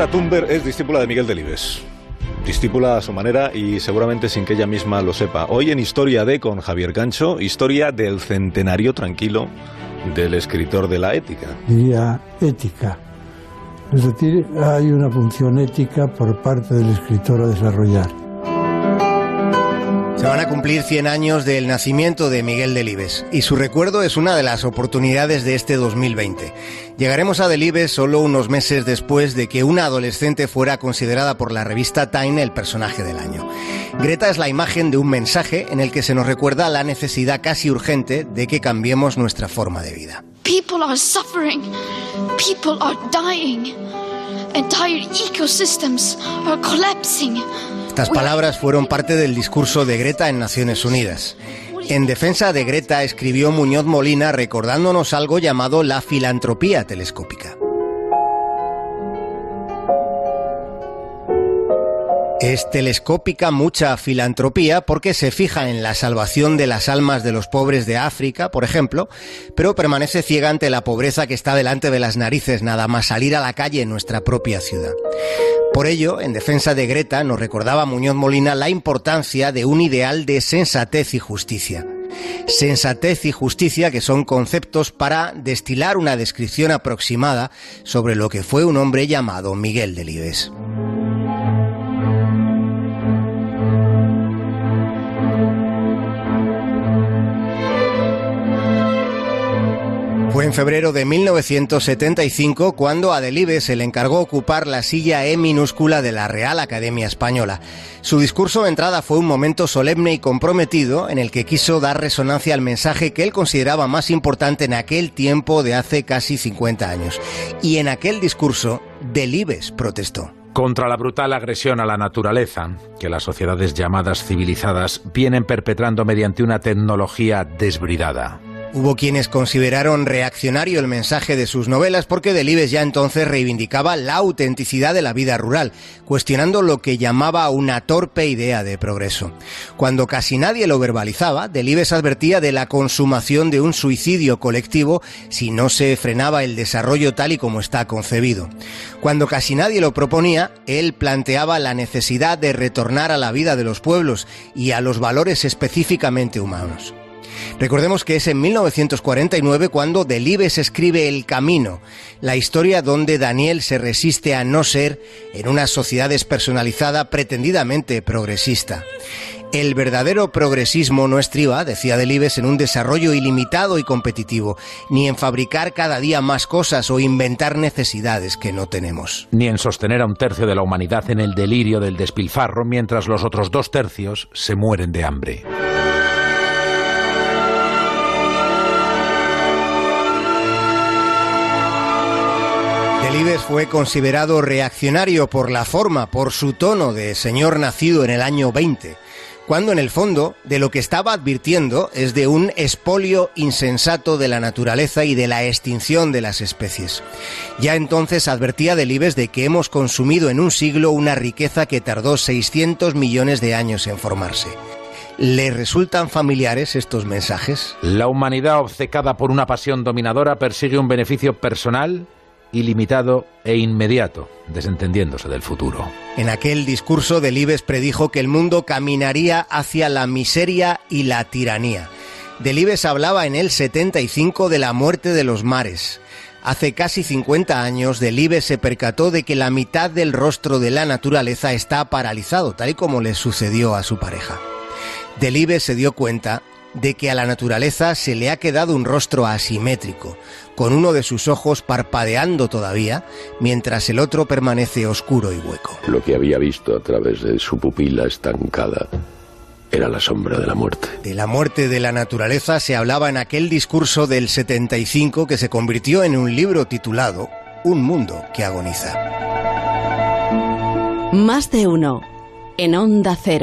Greta Thunberg es discípula de Miguel Delibes. Discípula a su manera y seguramente sin que ella misma lo sepa. Hoy en Historia de con Javier Cancho, historia del centenario tranquilo del escritor de la ética. Diría ética. Es decir, hay una función ética por parte del escritor a desarrollar. Se van a cumplir 100 años del nacimiento de Miguel Delibes y su recuerdo es una de las oportunidades de este 2020. Llegaremos a Delibes solo unos meses después de que una adolescente fuera considerada por la revista Time el personaje del año. Greta es la imagen de un mensaje en el que se nos recuerda la necesidad casi urgente de que cambiemos nuestra forma de vida. People are suffering. People are dying. Entire ecosystems are collapsing. Estas palabras fueron parte del discurso de Greta en Naciones Unidas. En defensa de Greta escribió Muñoz Molina recordándonos algo llamado la filantropía telescópica. Es telescópica mucha filantropía porque se fija en la salvación de las almas de los pobres de África, por ejemplo, pero permanece ciega ante la pobreza que está delante de las narices nada más salir a la calle en nuestra propia ciudad. Por ello, en defensa de Greta, nos recordaba Muñoz Molina la importancia de un ideal de sensatez y justicia. Sensatez y justicia que son conceptos para destilar una descripción aproximada sobre lo que fue un hombre llamado Miguel Delibes. Fue en febrero de 1975 cuando a Delibes se le encargó ocupar la silla E minúscula de la Real Academia Española. Su discurso de entrada fue un momento solemne y comprometido en el que quiso dar resonancia al mensaje que él consideraba más importante en aquel tiempo de hace casi 50 años. Y en aquel discurso, Delibes protestó contra la brutal agresión a la naturaleza que las sociedades llamadas civilizadas vienen perpetrando mediante una tecnología desbridada. Hubo quienes consideraron reaccionario el mensaje de sus novelas porque Delibes ya entonces reivindicaba la autenticidad de la vida rural, cuestionando lo que llamaba una torpe idea de progreso. Cuando casi nadie lo verbalizaba, Delibes advertía de la consumación de un suicidio colectivo si no se frenaba el desarrollo tal y como está concebido. Cuando casi nadie lo proponía, él planteaba la necesidad de retornar a la vida de los pueblos y a los valores específicamente humanos. Recordemos que es en 1949 cuando Delibes escribe El Camino, la historia donde Daniel se resiste a no ser, en una sociedad despersonalizada, pretendidamente progresista. El verdadero progresismo no estriba, decía Delibes, en un desarrollo ilimitado y competitivo, ni en fabricar cada día más cosas o inventar necesidades que no tenemos. Ni en sostener a un tercio de la humanidad en el delirio del despilfarro mientras los otros dos tercios se mueren de hambre. Delibes fue considerado reaccionario por la forma, por su tono de señor nacido en el año 20, cuando en el fondo de lo que estaba advirtiendo es de un espolio insensato de la naturaleza y de la extinción de las especies. Ya entonces advertía Delibes de que hemos consumido en un siglo una riqueza que tardó 600 millones de años en formarse. ¿Le resultan familiares estos mensajes? La humanidad obcecada por una pasión dominadora persigue un beneficio personal ilimitado e inmediato, desentendiéndose del futuro. En aquel discurso, Delibes predijo que el mundo caminaría hacia la miseria y la tiranía. Delibes hablaba en el 75 de la muerte de los mares. Hace casi 50 años, Delibes se percató de que la mitad del rostro de la naturaleza está paralizado, tal y como le sucedió a su pareja. Delibes se dio cuenta de que a la naturaleza se le ha quedado un rostro asimétrico, con uno de sus ojos parpadeando todavía, mientras el otro permanece oscuro y hueco. Lo que había visto a través de su pupila estancada era la sombra de la muerte. De la muerte de la naturaleza se hablaba en aquel discurso del 75 que se convirtió en un libro titulado Un mundo que agoniza. Más de uno en Onda Cero.